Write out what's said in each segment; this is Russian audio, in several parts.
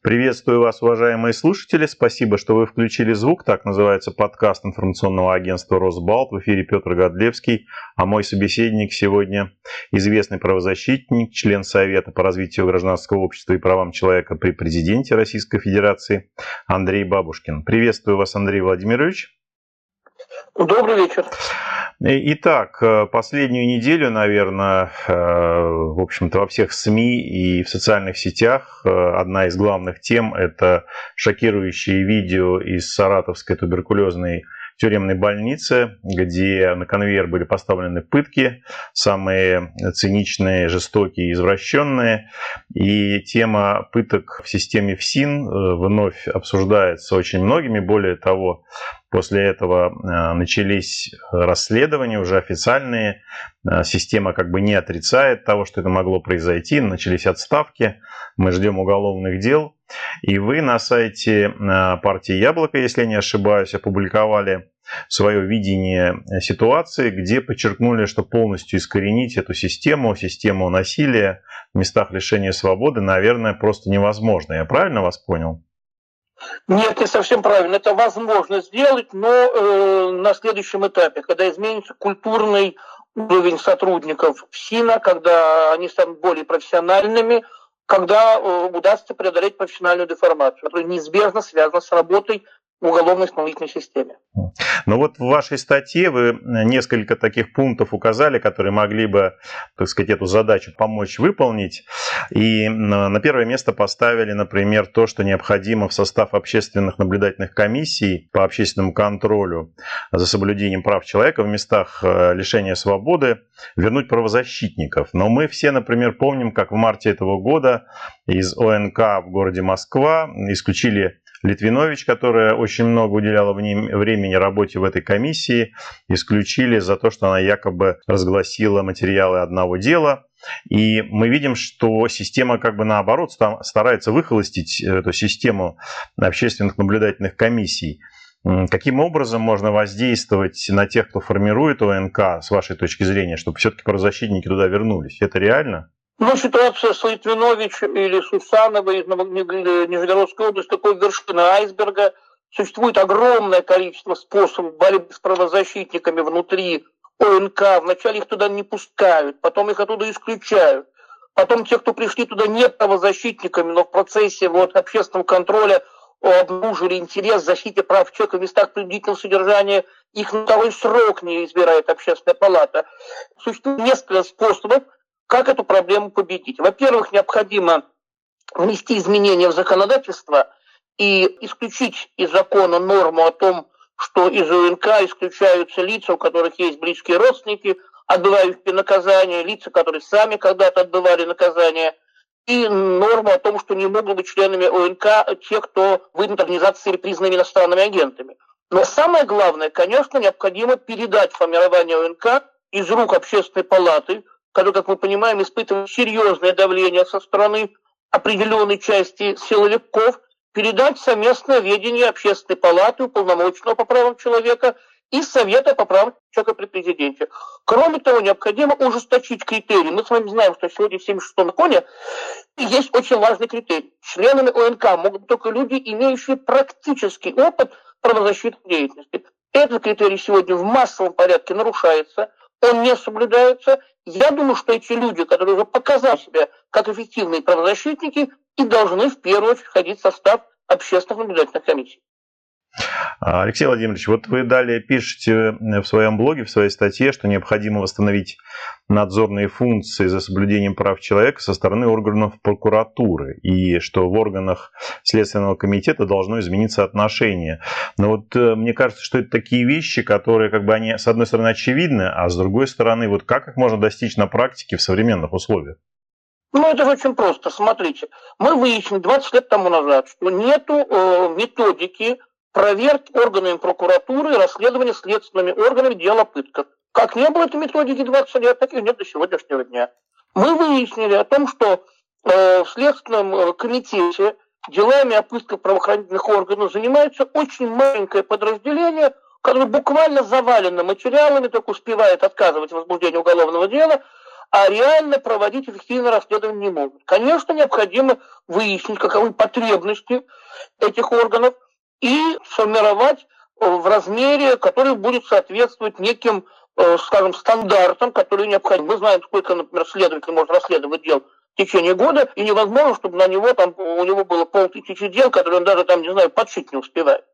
Приветствую вас, уважаемые слушатели. Спасибо, что вы включили звук. Так называется подкаст информационного агентства «Росбалт». В эфире Петр Годлевский, а мой собеседник сегодня известный правозащитник, член Совета по развитию гражданского общества и правам человека при президенте Российской Федерации Андрей Бабушкин. Приветствую вас, Андрей Владимирович. Добрый вечер. Итак, э, последнюю неделю, наверное, э, в общем-то, во всех СМИ и в социальных сетях э, одна из главных тем – это шокирующие видео из саратовской туберкулезной тюремной больнице, где на конвейер были поставлены пытки, самые циничные, жестокие, извращенные. И тема пыток в системе ФСИН э, вновь обсуждается очень многими. Более того, После этого э, начались расследования уже официальные. Э, система как бы не отрицает того, что это могло произойти. Начались отставки. Мы ждем уголовных дел. И вы на сайте э, партии «Яблоко», если не ошибаюсь, опубликовали свое видение ситуации, где подчеркнули, что полностью искоренить эту систему, систему насилия в местах лишения свободы, наверное, просто невозможно. Я правильно вас понял? Нет, не совсем правильно. Это возможно сделать, но э, на следующем этапе, когда изменится культурный уровень сотрудников СИНа, когда они станут более профессиональными, когда э, удастся преодолеть профессиональную деформацию, которая неизбежно связана с работой в уголовно-исполнительной системе. Но вот в вашей статье вы несколько таких пунктов указали, которые могли бы, так сказать, эту задачу помочь выполнить. И на первое место поставили, например, то, что необходимо в состав общественных наблюдательных комиссий по общественному контролю за соблюдением прав человека в местах э, лишения свободы вернуть правозащитников. Но мы все, например, помним, как в марте этого года из ОНК в городе Москва исключили Литвинович, которая очень много уделяла времени работе в этой комиссии, исключили за то, что она якобы разгласила материалы одного дела. И мы видим, что система как бы наоборот старается выхолостить эту систему общественных наблюдательных комиссий. Каким образом можно воздействовать на тех, кто формирует ОНК, с вашей точки зрения, чтобы все-таки правозащитники туда вернулись? Это реально? Ну, ситуация с Литвинович или Сусановой из Нижегородской области такой вершина айсберга. Существует огромное количество способов борьбы с правозащитниками внутри ОНК. Вначале их туда не пускают, потом их оттуда исключают. Потом те, кто пришли туда не правозащитниками, но в процессе вот, общественного контроля обнаружили интерес к защите прав человека в местах принудительного содержания, их на второй срок не избирает общественная палата. Существует несколько способов как эту проблему победить? Во-первых, необходимо внести изменения в законодательство и исключить из закона норму о том, что из УНК исключаются лица, у которых есть близкие родственники, отбывающие наказание, лица, которые сами когда-то отбывали наказание, и норму о том, что не могут быть членами ОНК те, кто в организации признаны иностранными агентами. Но самое главное, конечно, необходимо передать формирование ОНК из рук общественной палаты который, как мы понимаем, испытывает серьезное давление со стороны определенной части силовиков, передать совместное ведение общественной палаты, уполномоченного по правам человека и Совета по правам человека при президенте. Кроме того, необходимо ужесточить критерии. Мы с вами знаем, что сегодня в 76-м законе есть очень важный критерий. Членами ОНК могут быть только люди, имеющие практический опыт правозащитной деятельности. Этот критерий сегодня в массовом порядке нарушается, он не соблюдается, я думаю, что эти люди, которые уже показали себя как эффективные правозащитники, и должны в первую очередь входить в состав общественных наблюдательных комиссий. А, Алексей Владимирович, вот вы далее пишете в своем блоге, в своей статье, что необходимо восстановить надзорные функции за соблюдением прав человека со стороны органов прокуратуры, и что в органах Следственного комитета должно измениться отношение. Но вот э, мне кажется, что это такие вещи, которые как бы они с одной стороны очевидны, а с другой стороны, вот как их можно достичь на практике в современных условиях? Ну, это же очень просто. Смотрите, мы выяснили 20 лет тому назад, что нету э, методики проверки органами прокуратуры расследования следственными органами дела о пытках. Как не было этой методики 20 лет, так и нет до сегодняшнего дня. Мы выяснили о том, что э, в Следственном э, комитете делами о пытках правоохранительных органов занимается очень маленькое подразделение, которое буквально завалено материалами, только успевает отказывать в возбуждении уголовного дела, а реально проводить эффективное расследование не могут. Конечно, необходимо выяснить, каковы потребности этих органов и сформировать э, в размере, который будет соответствовать неким, э, скажем, стандартам, которые необходимы. Мы знаем, сколько, например, следователь может расследовать дел в течение года, и невозможно, чтобы на него там, у него было полтысячи дел, которые он даже там, не знаю, подшить не успевает.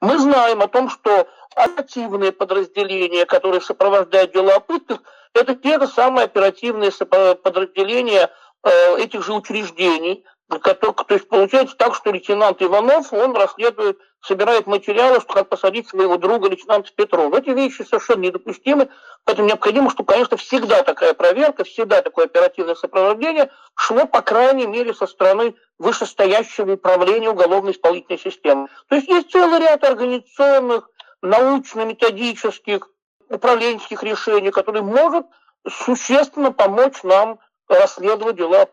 Мы знаем о том, что оперативные подразделения, которые сопровождают дела о пытках, это те же самые оперативные подразделения э, этих же учреждений, то есть получается так, что лейтенант Иванов, он расследует, собирает материалы, что как посадить своего друга лейтенанта Петрова. Эти вещи совершенно недопустимы, поэтому необходимо, чтобы, конечно, всегда такая проверка, всегда такое оперативное сопровождение шло, по крайней мере, со стороны вышестоящего управления уголовно-исполнительной системы. То есть есть целый ряд организационных, научно-методических, управленческих решений, которые может существенно помочь нам расследовать дела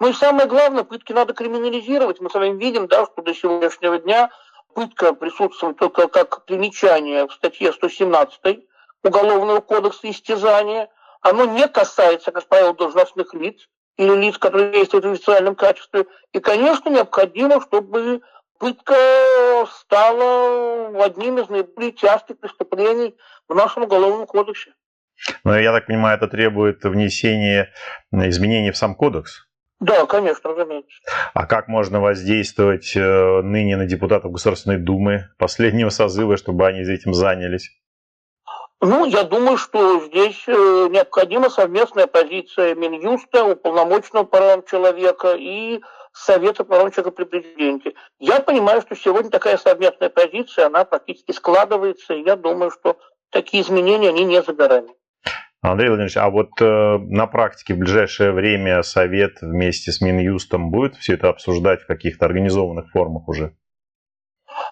ну и самое главное, пытки надо криминализировать. Мы с вами видим, да, что до сегодняшнего дня пытка присутствует только как примечание в статье 117 Уголовного кодекса истязания. Оно не касается, как правило, должностных лиц или лиц, которые действуют в официальном качестве. И, конечно, необходимо, чтобы пытка стала одним из наиболее частых преступлений в нашем Уголовном кодексе. Но я так понимаю, это требует внесения изменений в сам кодекс? Да, конечно, разумеется. А как можно воздействовать э, ныне на депутатов Государственной Думы последнего созыва, чтобы они этим занялись? Ну, я думаю, что здесь э, необходима совместная позиция Минюста, уполномоченного по человека и Совета по человека при президенте. Я понимаю, что сегодня такая совместная позиция, она практически складывается, и я думаю, что такие изменения, они не за горами. Андрей Владимирович, а вот э, на практике в ближайшее время Совет вместе с Минюстом будет все это обсуждать в каких-то организованных формах уже?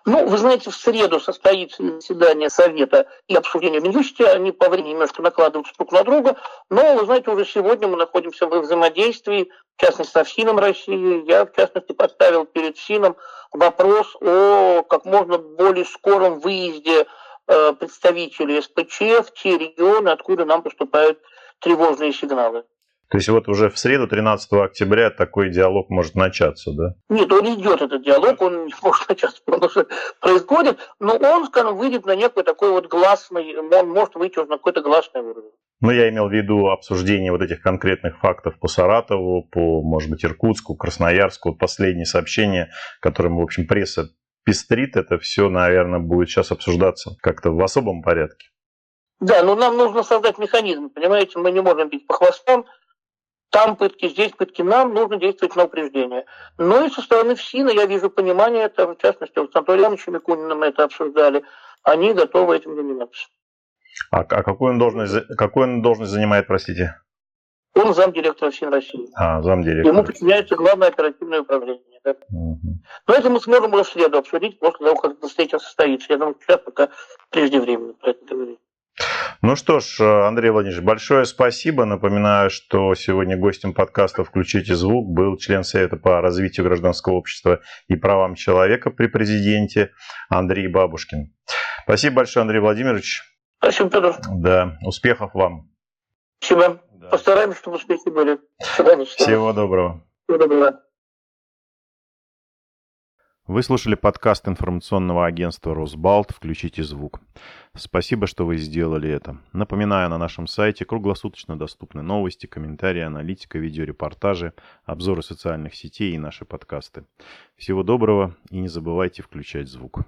Ну, вы знаете, в среду состоится заседание Совета и обсуждение в Минюсте. Они по времени немножко накладываются друг на друга. Но, вы знаете, уже сегодня мы находимся в взаимодействии, в частности, со ФСИНом России. Я, в частности, поставил перед ФСИНом вопрос о как можно более скором выезде представителей СПЧ в те регионы, откуда нам поступают тревожные сигналы. То есть вот уже в среду, 13 октября, такой диалог может начаться, да? Нет, он идет, этот диалог, он не может начаться, он уже происходит, но он, скажем, выйдет на некий такой вот гласный, он может выйти уже на какой-то гласный уровень. Ну, я имел в виду обсуждение вот этих конкретных фактов по Саратову, по, может быть, Иркутску, Красноярску. Последние сообщения, которым, в общем, пресса пестрит, это все, наверное, будет сейчас обсуждаться как-то в особом порядке. Да, но нам нужно создать механизм, понимаете, мы не можем бить по хвостам, там пытки, здесь пытки, нам нужно действовать на упреждение. Но и со стороны ФСИНа я вижу понимание, это, в частности, вот с Анатолием Ивановичем Микуниным мы это обсуждали, они готовы этим заниматься. А, а какую, он должность, какую он должность занимает, простите? Он замдиректора ФСИН России. А, замдиректора. Ему подчиняется главное оперативное управление. Да? Угу. Но это мы сможем уже в среду обсудить после того, как эта встреча состоится. Я думаю, сейчас пока преждевременно про это говорить. Ну что ж, Андрей Владимирович, большое спасибо. Напоминаю, что сегодня гостем подкаста «Включите звук» был член Совета по развитию гражданского общества и правам человека при президенте Андрей Бабушкин. Спасибо большое, Андрей Владимирович. Спасибо, Петр. Да, успехов вам. Спасибо. Да. Постараемся, чтобы успехи были. Всего доброго. Всего доброго. Вы слушали подкаст информационного агентства «Росбалт. Включите звук». Спасибо, что вы сделали это. Напоминаю, на нашем сайте круглосуточно доступны новости, комментарии, аналитика, видеорепортажи, обзоры социальных сетей и наши подкасты. Всего доброго и не забывайте включать звук.